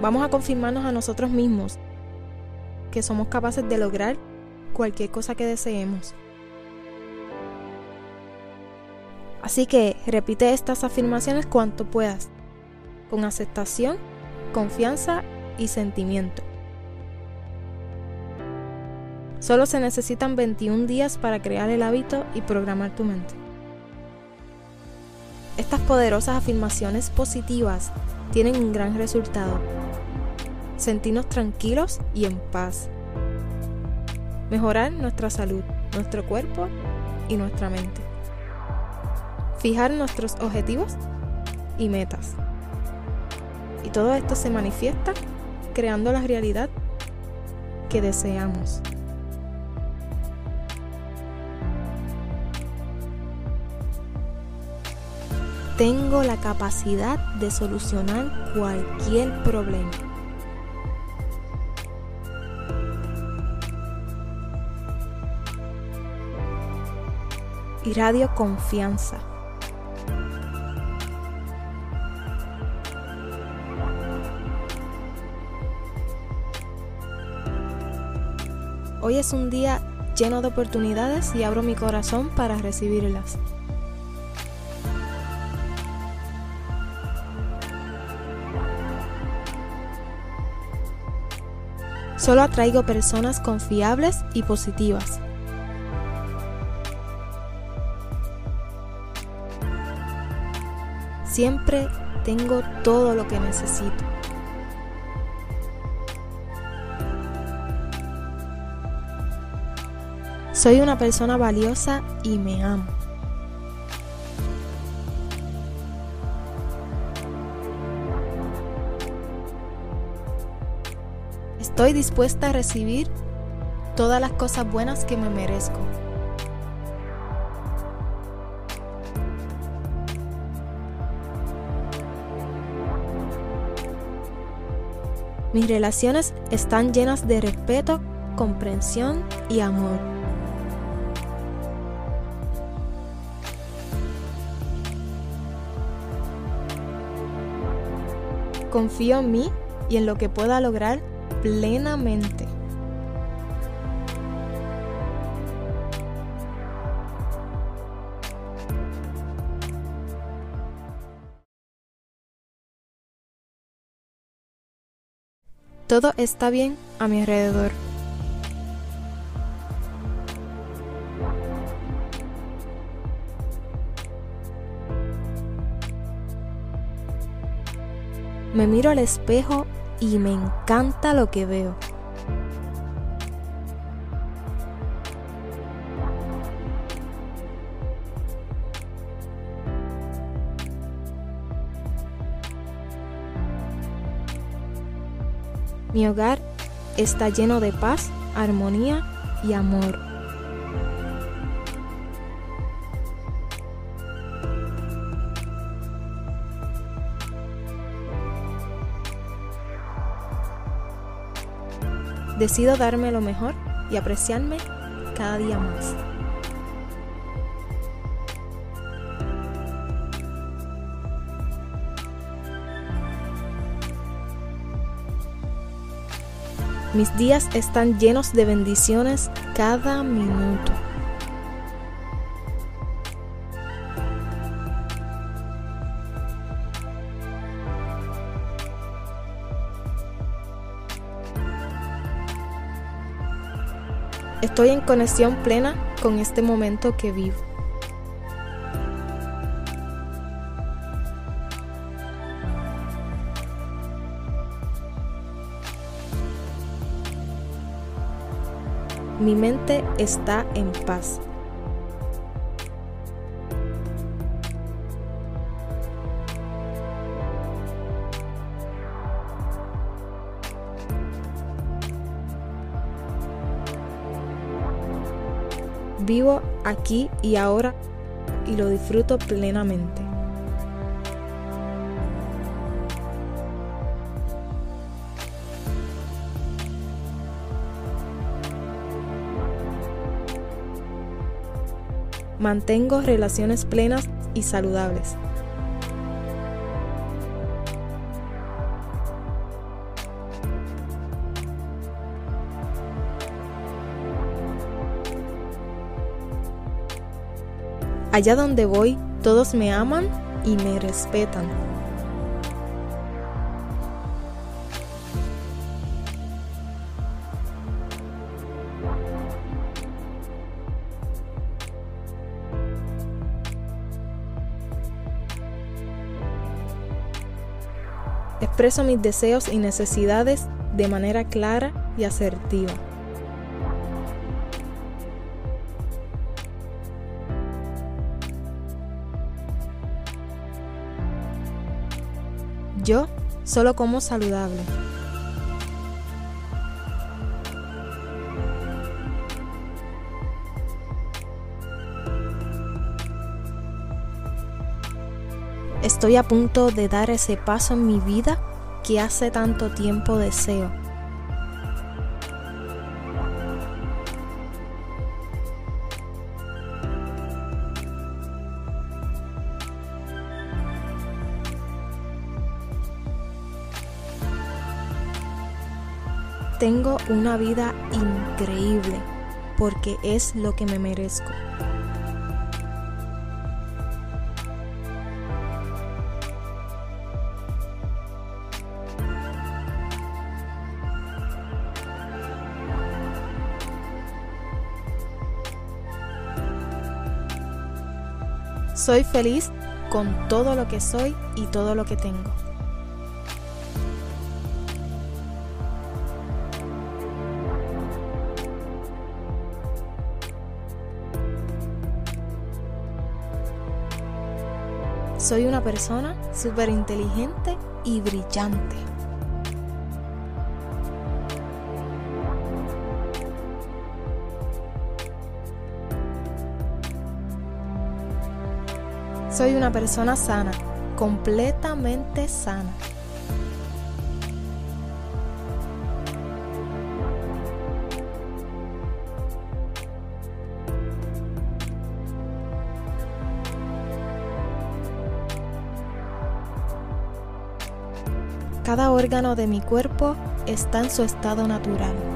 Vamos a confirmarnos a nosotros mismos que somos capaces de lograr cualquier cosa que deseemos. Así que repite estas afirmaciones cuanto puedas, con aceptación, confianza y sentimiento. Solo se necesitan 21 días para crear el hábito y programar tu mente. Estas poderosas afirmaciones positivas tienen un gran resultado sentirnos tranquilos y en paz. Mejorar nuestra salud, nuestro cuerpo y nuestra mente. Fijar nuestros objetivos y metas. Y todo esto se manifiesta creando la realidad que deseamos. Tengo la capacidad de solucionar cualquier problema. Radio confianza. Hoy es un día lleno de oportunidades y abro mi corazón para recibirlas. Solo atraigo personas confiables y positivas. Siempre tengo todo lo que necesito. Soy una persona valiosa y me amo. Estoy dispuesta a recibir todas las cosas buenas que me merezco. Mis relaciones están llenas de respeto, comprensión y amor. Confío en mí y en lo que pueda lograr plenamente. Todo está bien a mi alrededor. Me miro al espejo y me encanta lo que veo. Mi hogar está lleno de paz, armonía y amor. Decido darme lo mejor y apreciarme cada día más. Mis días están llenos de bendiciones cada minuto. Estoy en conexión plena con este momento que vivo. Mi mente está en paz. Vivo aquí y ahora y lo disfruto plenamente. Mantengo relaciones plenas y saludables. Allá donde voy, todos me aman y me respetan. Expreso mis deseos y necesidades de manera clara y asertiva. Yo solo como saludable. Estoy a punto de dar ese paso en mi vida que hace tanto tiempo deseo. Tengo una vida increíble porque es lo que me merezco. Soy feliz con todo lo que soy y todo lo que tengo. Soy una persona súper inteligente y brillante. Soy una persona sana, completamente sana. Cada órgano de mi cuerpo está en su estado natural.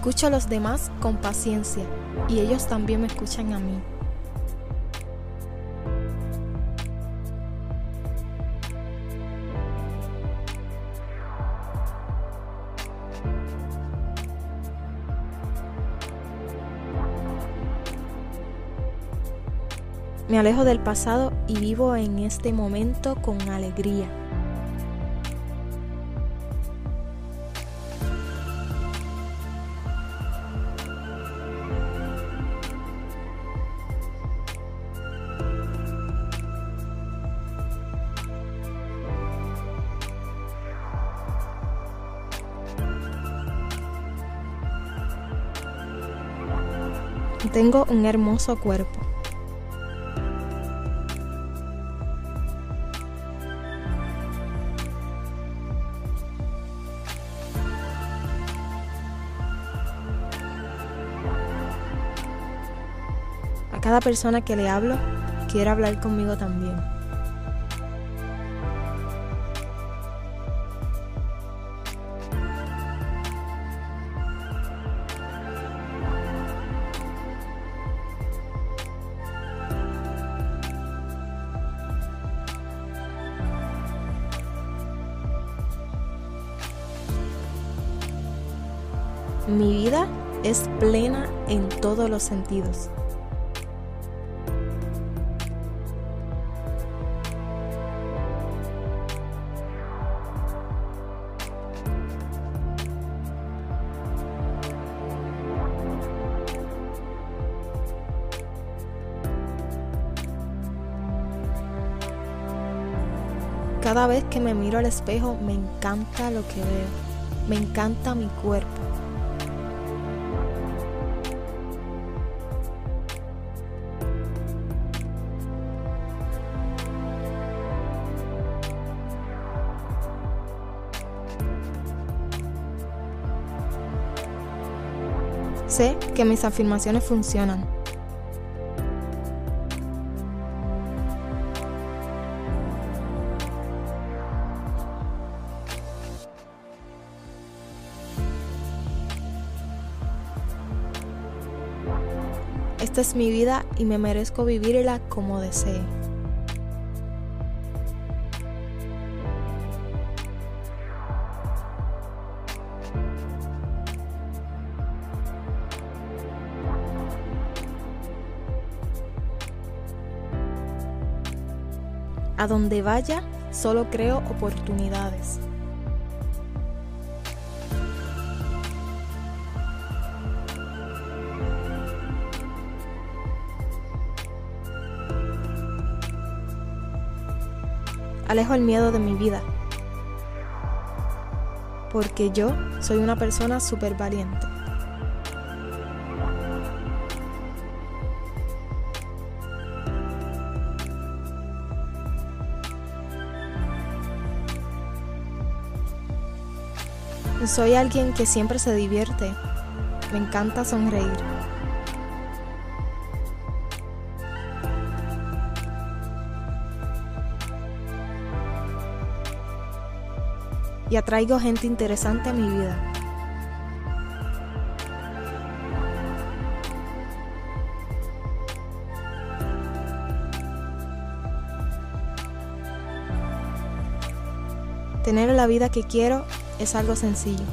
Escucho a los demás con paciencia y ellos también me escuchan a mí. Me alejo del pasado y vivo en este momento con alegría. Tengo un hermoso cuerpo. A cada persona que le hablo, quiere hablar conmigo también. es plena en todos los sentidos. Cada vez que me miro al espejo me encanta lo que veo, me encanta mi cuerpo, Sé que mis afirmaciones funcionan. Esta es mi vida y me merezco vivirla como desee. A donde vaya, solo creo oportunidades. Alejo el miedo de mi vida, porque yo soy una persona súper valiente. Soy alguien que siempre se divierte. Me encanta sonreír. Y atraigo gente interesante a mi vida. Tener la vida que quiero es algo sencillo.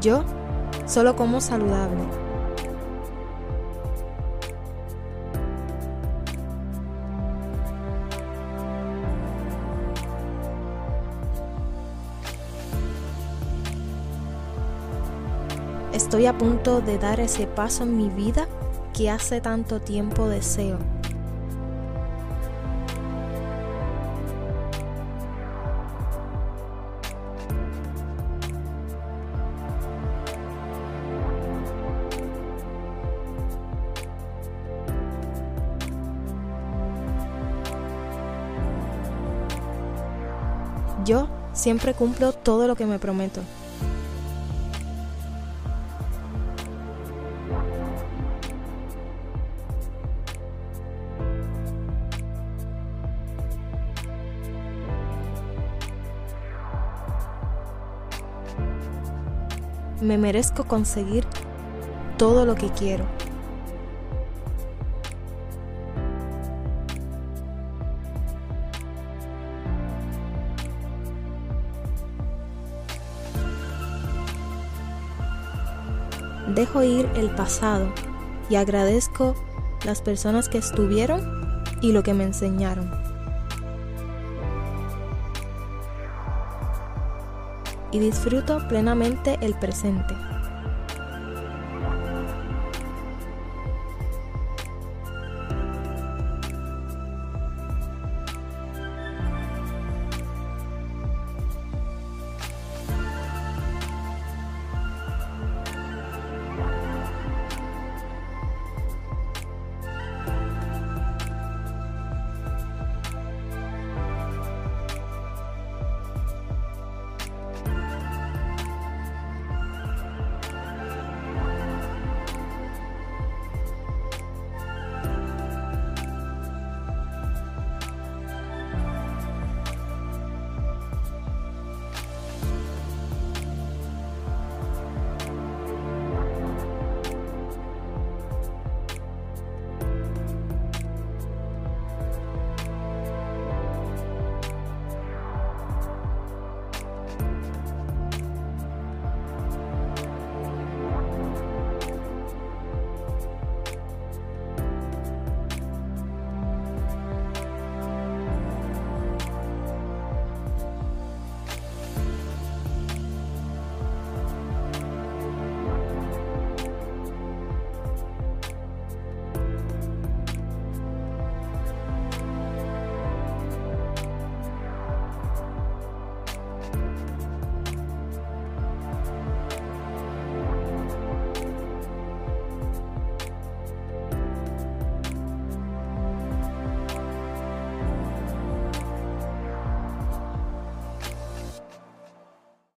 Yo solo como saludable. Estoy a punto de dar ese paso en mi vida que hace tanto tiempo deseo. Yo siempre cumplo todo lo que me prometo. Me merezco conseguir todo lo que quiero. Dejo ir el pasado y agradezco las personas que estuvieron y lo que me enseñaron. Y disfruto plenamente el presente.